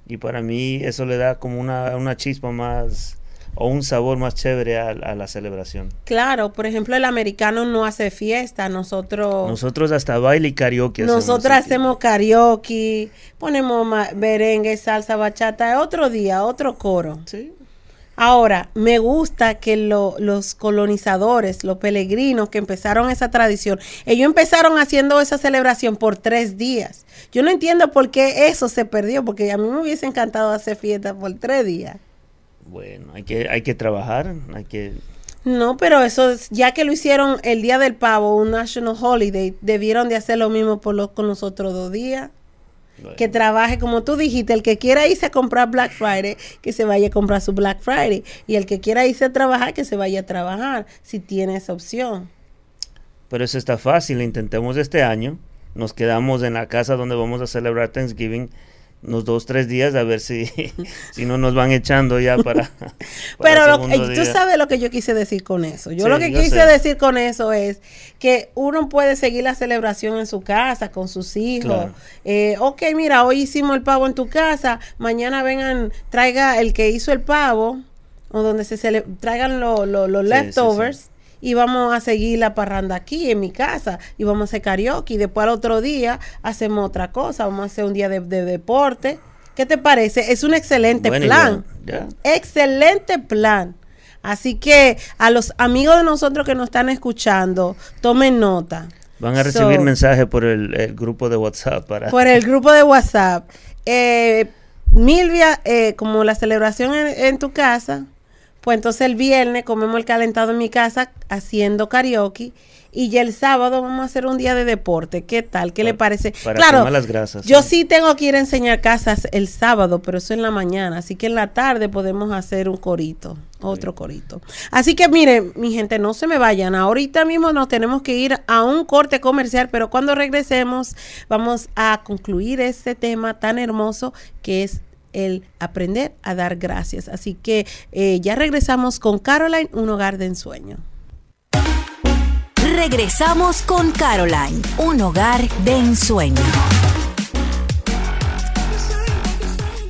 y, para mí eso le da como una, una chispa más o un sabor más chévere a, a, la celebración. Claro, por ejemplo, el americano no hace fiesta, nosotros... Nosotros hasta baile y karaoke. Nosotros hacemos, karaoke, ponemos merengue, salsa, bachata, otro día, otro coro. Sí. Ahora, me gusta que lo, los colonizadores, los peregrinos que empezaron esa tradición, ellos empezaron haciendo esa celebración por tres días. Yo no entiendo por qué eso se perdió, porque a mí me hubiese encantado hacer fiesta por tres días. Bueno, hay que, hay que trabajar, hay que... No, pero eso, ya que lo hicieron el Día del Pavo, un National Holiday, debieron de hacer lo mismo por los, con los otros dos días. Bueno. Que trabaje, como tú dijiste, el que quiera irse a comprar Black Friday, que se vaya a comprar su Black Friday. Y el que quiera irse a trabajar, que se vaya a trabajar, si tiene esa opción. Pero eso está fácil, intentemos este año. Nos quedamos en la casa donde vamos a celebrar Thanksgiving unos dos, tres días a ver si, *laughs* si no nos van echando ya para... *laughs* para Pero lo, tú sabes lo que yo quise decir con eso. Yo sí, lo que yo quise sé. decir con eso es que uno puede seguir la celebración en su casa, con sus hijos. Claro. Eh, ok, mira, hoy hicimos el pavo en tu casa, mañana vengan, traiga el que hizo el pavo, o donde se traigan los lo, lo leftovers. Sí, y vamos a seguir la parranda aquí en mi casa y vamos a hacer karaoke y después al otro día hacemos otra cosa, vamos a hacer un día de, de deporte. ¿Qué te parece? Es un excelente bueno, plan. Ya, ya. Excelente plan. Así que a los amigos de nosotros que nos están escuchando, tomen nota. Van a recibir so, mensajes por el, el, grupo de WhatsApp. Para... Por el *laughs* grupo de WhatsApp. Eh, Milvia, eh, como la celebración en, en tu casa, pues entonces el viernes comemos el calentado en mi casa haciendo karaoke y ya el sábado vamos a hacer un día de deporte. ¿Qué tal? ¿Qué para, le parece? Para claro, las grasas, yo sí. sí tengo que ir a enseñar casas el sábado, pero eso en la mañana. Así que en la tarde podemos hacer un corito, otro sí. corito. Así que miren, mi gente, no se me vayan. Ahorita mismo nos tenemos que ir a un corte comercial, pero cuando regresemos vamos a concluir este tema tan hermoso que es el aprender a dar gracias. Así que eh, ya regresamos con Caroline, un hogar de ensueño. Regresamos con Caroline, un hogar de ensueño.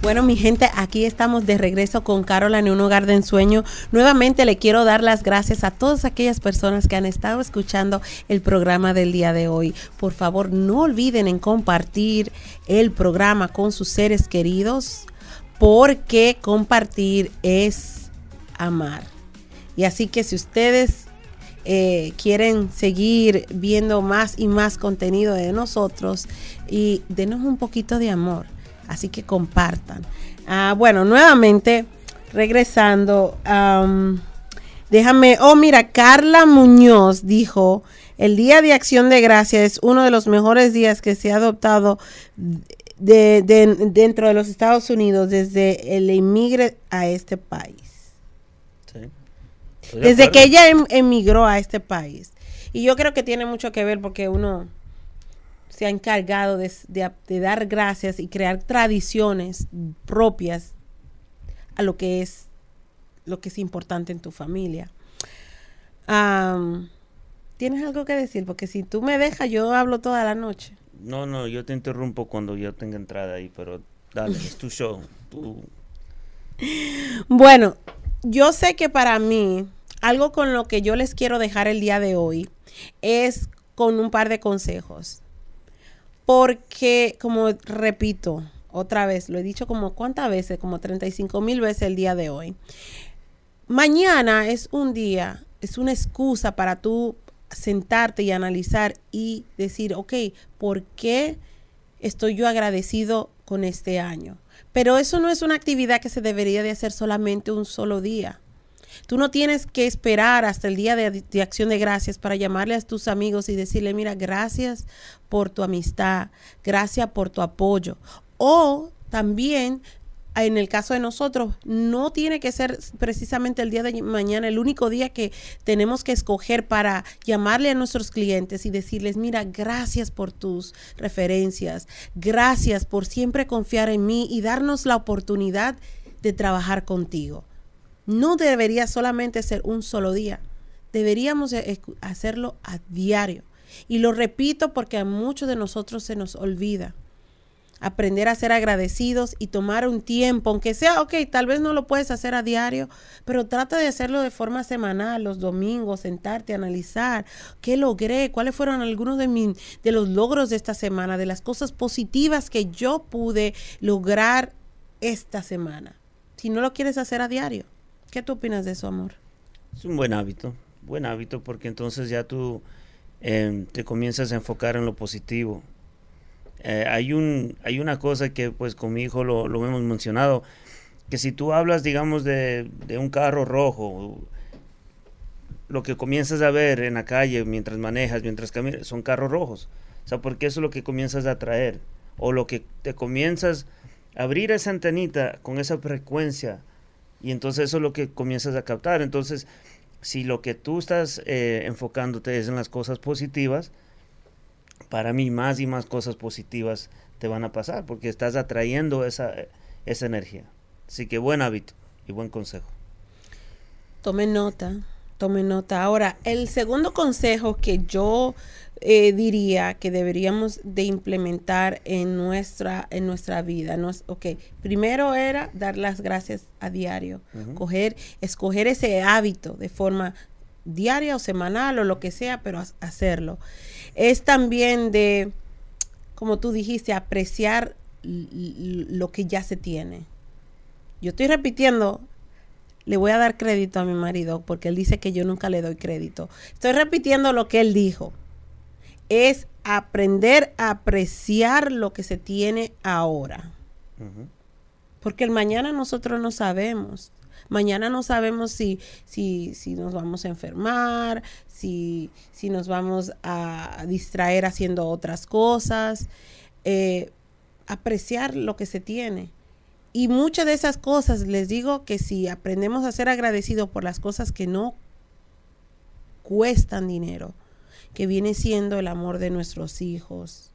Bueno, mi gente, aquí estamos de regreso con Caroline en un hogar de ensueño. Nuevamente le quiero dar las gracias a todas aquellas personas que han estado escuchando el programa del día de hoy. Por favor, no olviden en compartir el programa con sus seres queridos, porque compartir es amar. Y así que si ustedes eh, quieren seguir viendo más y más contenido de nosotros y denos un poquito de amor. Así que compartan. Ah, bueno, nuevamente, regresando. Um, déjame, oh mira, Carla Muñoz dijo, el Día de Acción de Gracia es uno de los mejores días que se ha adoptado de, de, dentro de los Estados Unidos desde el emigre a este país. Sí. Desde que ella em, emigró a este país. Y yo creo que tiene mucho que ver porque uno se ha encargado de, de, de, dar gracias y crear tradiciones propias a lo que es lo que es importante en tu familia. Um, ¿Tienes algo que decir? Porque si tú me dejas, yo hablo toda la noche. No, no, yo te interrumpo cuando yo tenga entrada ahí, pero dale, es tu show. Tú. Bueno, yo sé que para mí, algo con lo que yo les quiero dejar el día de hoy es con un par de consejos. Porque, como repito, otra vez, lo he dicho como cuántas veces, como 35 mil veces el día de hoy. Mañana es un día, es una excusa para tú sentarte y analizar y decir, ok, ¿por qué estoy yo agradecido con este año? Pero eso no es una actividad que se debería de hacer solamente un solo día. Tú no tienes que esperar hasta el día de, de, acción de gracias para llamarle a tus amigos y decirle, mira, gracias por tu amistad, gracias por tu apoyo. O también en el caso de nosotros, no tiene que ser precisamente el día de mañana el único día que tenemos que escoger para llamarle a nuestros clientes y decirles, mira, gracias por tus referencias, gracias por siempre confiar en mí y darnos la oportunidad de trabajar contigo. No debería solamente ser un solo día, deberíamos hacerlo a diario. Y lo repito porque a muchos de nosotros se nos olvida. Aprender a ser agradecidos y tomar un tiempo, aunque sea, ok, tal vez no lo puedes hacer a diario, pero trata de hacerlo de forma semanal, los domingos, sentarte, analizar qué logré, cuáles fueron algunos de, mis, de los logros de esta semana, de las cosas positivas que yo pude lograr esta semana. Si no lo quieres hacer a diario, ¿qué tú opinas de eso, amor? Es un buen hábito, buen hábito, porque entonces ya tú eh, te comienzas a enfocar en lo positivo eh, hay, un, hay una cosa que pues con mi hijo lo, lo hemos mencionado, que si tú hablas, digamos, de, de, un carro rojo, lo que comienzas a ver en la calle mientras manejas, mientras caminas, son carros rojos. O sea, porque eso es lo que comienzas a atraer. O lo que te comienzas a abrir esa antenita con esa frecuencia. Y entonces eso es lo que comienzas a captar. Entonces, si lo que tú estás eh, enfocándote es en las cosas positivas, para mí más y más cosas positivas te van a pasar porque estás atrayendo esa, esa energía. Así que buen hábito y buen consejo. Tome nota, tome nota. Ahora, el segundo consejo que yo eh, diría que deberíamos de implementar en nuestra, en nuestra vida. ¿no? Ok, primero era dar las gracias a diario, coger, escoger ese hábito de forma diaria o semanal o lo que sea, pero hacerlo es también de, como tú dijiste, apreciar lo que ya se tiene. Yo estoy repitiendo, le voy a dar crédito a mi marido porque él dice que yo nunca le doy crédito. Estoy repitiendo lo que él dijo. Es aprender a apreciar lo que se tiene ahora. Porque el mañana nosotros no sabemos. Mañana no sabemos si, si, si nos vamos a enfermar, si, si nos vamos a distraer haciendo otras cosas. Eh, apreciar lo que se tiene. Y muchas de esas cosas, les digo que si aprendemos a ser agradecidos por las cosas que no cuestan dinero, que viene siendo el amor de nuestros hijos.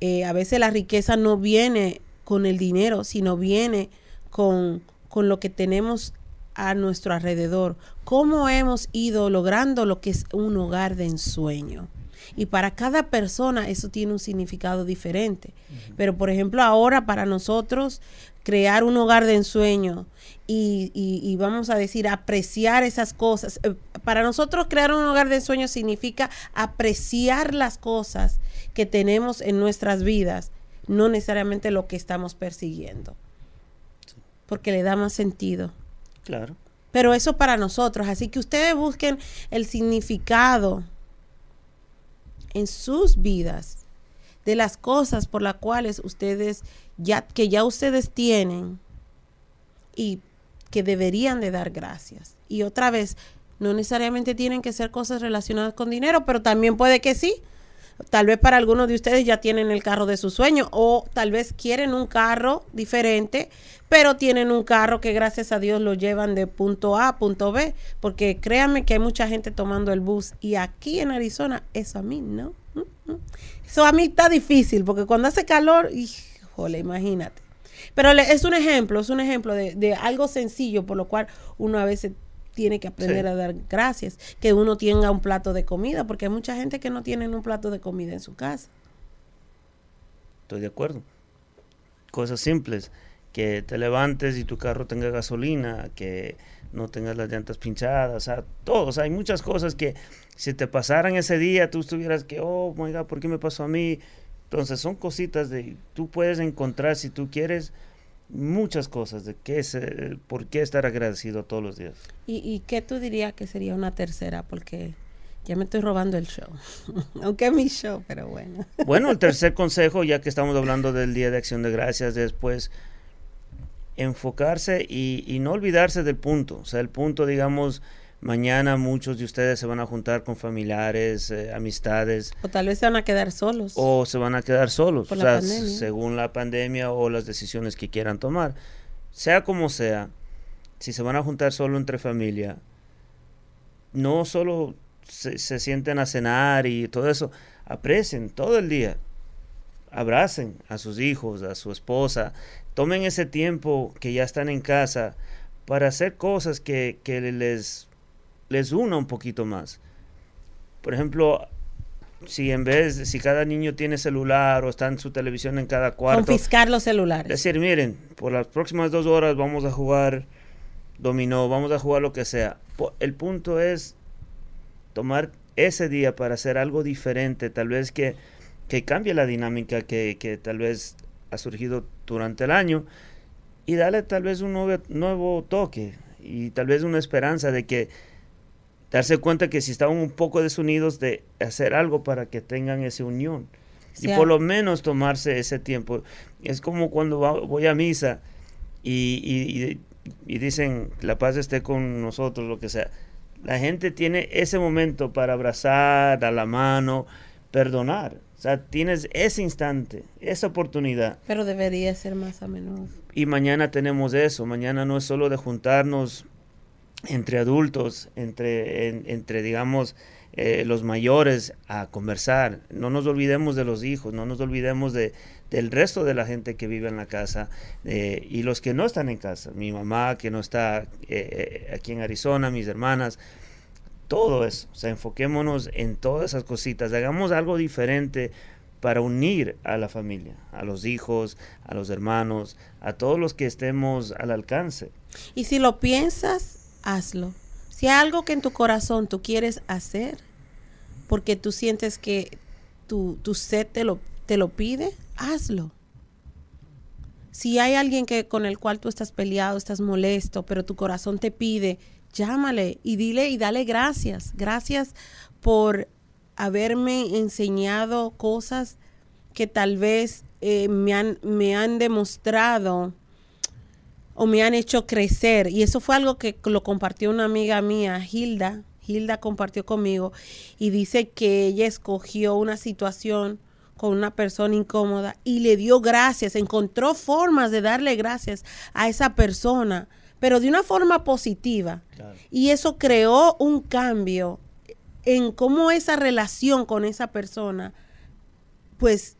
Eh, a veces la riqueza no viene con el dinero, sino viene con, con lo que tenemos a nuestro alrededor, cómo hemos ido logrando lo que es un hogar de ensueño. Y para cada persona eso tiene un significado diferente. Pero por ejemplo ahora para nosotros crear un hogar de ensueño y, y, vamos a decir apreciar esas cosas. Eh, para nosotros crear un hogar de ensueño significa apreciar las cosas que tenemos en nuestras vidas, no necesariamente lo que estamos persiguiendo porque le da más sentido. Claro. Pero eso para nosotros, así que ustedes busquen el significado en sus vidas de las cosas por las cuales ustedes ya que ya ustedes tienen y que deberían de dar gracias. Y otra vez, no necesariamente tienen que ser cosas relacionadas con dinero, pero también puede que sí. Tal vez para algunos de ustedes ya tienen el carro de su sueño o tal vez quieren un carro diferente, pero tienen un carro que gracias a Dios lo llevan de punto A a punto B, porque créanme que hay mucha gente tomando el bus y aquí en Arizona eso a mí no. Eso a mí está difícil porque cuando hace calor, híjole, imagínate. Pero es un ejemplo, es un ejemplo de, de algo sencillo por lo cual uno a veces tiene que aprender a dar gracias, que uno tenga un plato de comida, porque hay mucha gente que no tiene un plato de comida en su casa. Estoy de acuerdo. Cosas simples, que te levantes y tu carro tenga gasolina, que no tengas las llantas pinchadas, o sea, todos, hay muchas cosas que si te pasaran ese día, tú estuvieras que, oh, my God, ¿por qué me pasó a mí? Entonces son cositas de, tú puedes encontrar si tú quieres muchas cosas de qué es, eh, por qué estar agradecido todos los días. ¿Y, ¿Y qué tú dirías que sería una tercera? Porque ya me estoy robando el show, *laughs* aunque es mi show, pero bueno. *laughs* Bueno, el tercer consejo, ya que estamos hablando del Día de Acción de Gracias, después enfocarse y, y no olvidarse del punto, o sea, el punto, digamos, Mañana muchos de ustedes se van a juntar con familiares, eh, amistades. O tal vez se van a quedar solos. O se van a quedar solos, o sea, según la pandemia o las decisiones que quieran tomar. Sea como sea, si se van a juntar solo entre familia, no solo se, se sienten a cenar y todo eso, aprecien todo el día. Abracen a sus hijos, a su esposa, tomen ese tiempo que ya están en casa para hacer cosas que, que les les una un poquito más. Por ejemplo, si en vez, de, si cada niño tiene celular o está en su televisión en cada cuarto. Confiscar los celulares. Decir, miren, por las próximas dos horas vamos a jugar dominó, vamos a jugar lo que sea. El punto es tomar ese día para hacer algo diferente, tal vez que, que cambie la dinámica que, que, tal vez ha surgido durante el año y darle tal vez un nuevo, nuevo toque y tal vez una esperanza de que darse cuenta que si estaban un poco desunidos de hacer algo para que tengan esa unión y por lo menos tomarse ese tiempo. Es como cuando voy a misa y, y, y dicen la paz esté con nosotros, lo que sea. La gente tiene ese momento para abrazar, dar la mano, perdonar. O sea, tienes ese instante, esa oportunidad. Pero debería ser más a menudo. Y mañana tenemos eso. Mañana no es solo de juntarnos entre adultos, entre, entre digamos, eh, los mayores a conversar. No nos olvidemos de los hijos, no nos olvidemos de, del resto de la gente que vive en la casa eh, y los que no están en casa. Mi mamá que no está eh, aquí en Arizona, mis hermanas, todo eso. O sea, enfoquémonos en todas esas cositas, hagamos algo diferente para unir a la familia, a los hijos, a los hermanos, a todos los que estemos al alcance. Y si lo piensas, hazlo. Si hay algo que en tu corazón tú quieres hacer, porque tú sientes que tu, tu sed te lo, te lo pide, hazlo. Si hay alguien que, con el cual tú estás peleado, estás molesto, pero tu corazón te pide, llámale y dile y dale gracias. Gracias por haberme enseñado cosas que tal vez eh, me, han, me han demostrado o me han hecho crecer. Y eso fue algo que lo compartió una amiga mía, Hilda. Hilda compartió conmigo y dice que ella escogió una situación con una persona incómoda y le dio gracias, encontró formas de darle gracias a esa persona, pero de una forma positiva. Y eso creó un cambio en cómo esa relación con esa persona, pues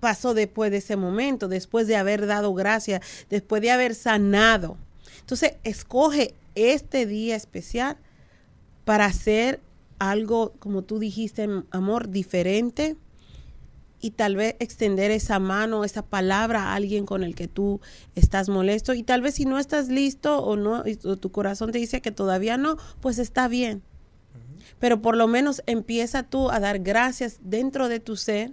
pasó después de ese momento, después de haber dado gracias, después de haber sanado. Entonces, escoge este día especial para hacer algo, como tú dijiste, amor, diferente y tal vez extender esa mano, esa palabra a alguien con el que tú estás molesto y tal vez si no estás listo o no tu corazón te dice que todavía no, pues está bien. Pero por lo menos empieza tú a dar gracias dentro de tu ser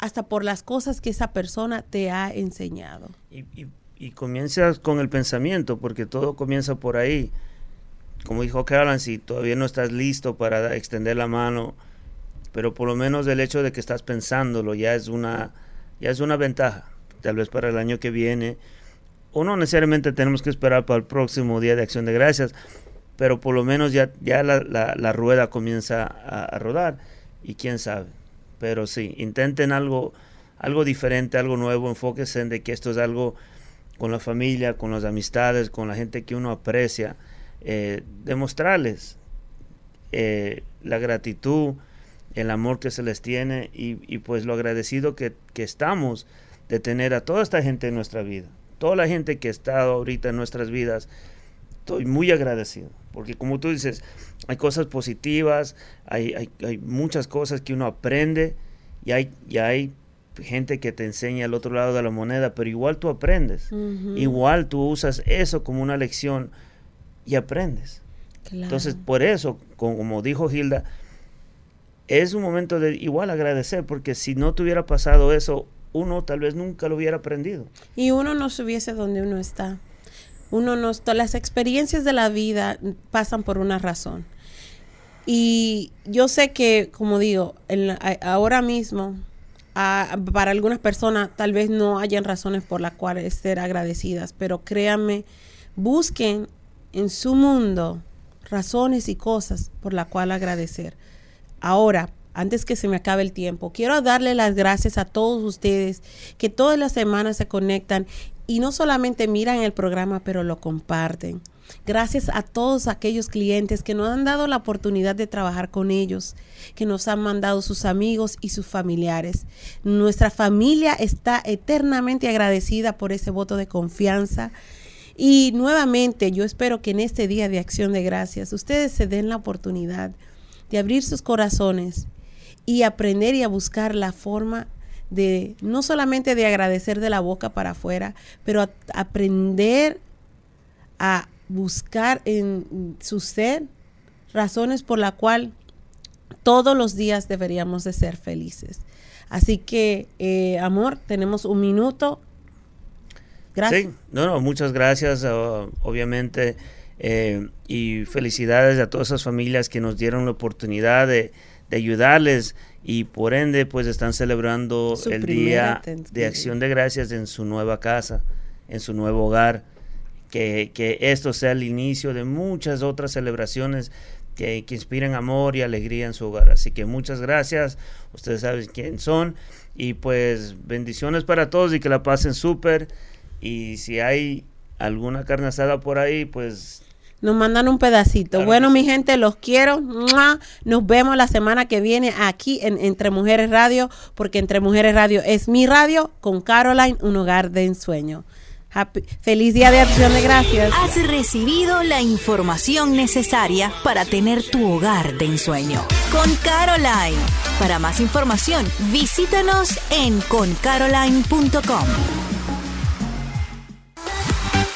hasta por las cosas que esa persona te ha enseñado. Y, y, comienzas con el pensamiento, porque todo comienza por ahí. Como dijo Carolyn, si todavía no estás listo para extender la mano, pero por lo menos el hecho de que estás pensándolo ya es una, ya es una ventaja, tal vez para el año que viene, o no necesariamente tenemos que esperar para el próximo Día de Acción de Gracias, pero por lo menos ya, ya la, rueda comienza a rodar y quién sabe pero sí, intenten algo, algo diferente, algo nuevo, enfóquense en de que esto es algo con la familia, con las amistades, con la gente que uno aprecia, eh, demostrarles eh, la gratitud, el amor que se les tiene y, y pues lo agradecido que, que, estamos de tener a toda esta gente en nuestra vida, toda la gente que ha estado ahorita en nuestras vidas, estoy muy agradecido, porque como tú dices, hay cosas positivas, hay, hay, hay muchas cosas que uno aprende y hay, y hay gente que te enseña al otro lado de la moneda, pero igual tú aprendes, igual tú usas eso como una lección y aprendes. Entonces, por eso, como dijo Hilda, es un momento de igual agradecer, porque si no te hubiera pasado eso, uno tal vez nunca lo hubiera aprendido. Y uno no subiese donde uno está uno no, las experiencias de la vida pasan por una razón. Y yo sé que, como digo, ahora mismo, para algunas personas tal vez no hayan razones por las cuales ser agradecidas, pero créanme, busquen en su mundo razones y cosas por las cuales agradecer. Ahora, antes que se me acabe el tiempo, quiero darle las gracias a todos ustedes que todas las semanas se conectan y no solamente miran el programa, pero lo comparten. Gracias a todos aquellos clientes que nos han dado la oportunidad de trabajar con ellos, que nos han mandado sus amigos y sus familiares. Nuestra familia está eternamente agradecida por ese voto de confianza. Y nuevamente yo espero que en este día de acción de gracias ustedes se den la oportunidad de abrir sus corazones y aprender y a buscar la forma de no solamente de agradecer de la boca para afuera, pero aprender a buscar en su ser razones por la cual todos los días deberíamos de ser felices. Así que, eh, amor, tenemos un minuto. Gracias. Sí, no, no, muchas gracias, uh, obviamente, eh, y felicidades a todas esas familias que nos dieron la oportunidad de, de ayudarles y por ende pues están celebrando el día de acción de gracias en su nueva casa, en su nuevo hogar. Que, que esto sea el inicio de muchas otras celebraciones que, que, inspiren amor y alegría en su hogar. Así que muchas gracias, ustedes saben quién son y pues bendiciones para todos y que la pasen súper y si hay alguna carne asada por ahí, pues nos mandan un pedacito. bueno, mi gente, los quiero. Nos vemos la semana que viene aquí en Entre Mujeres Radio, porque Entre Mujeres Radio es mi radio con Caroline, un hogar de ensueño. Feliz día de acción de gracias. Has recibido la información necesaria para tener tu hogar de ensueño. Con Caroline. Para más información, visítanos en concaroline.com.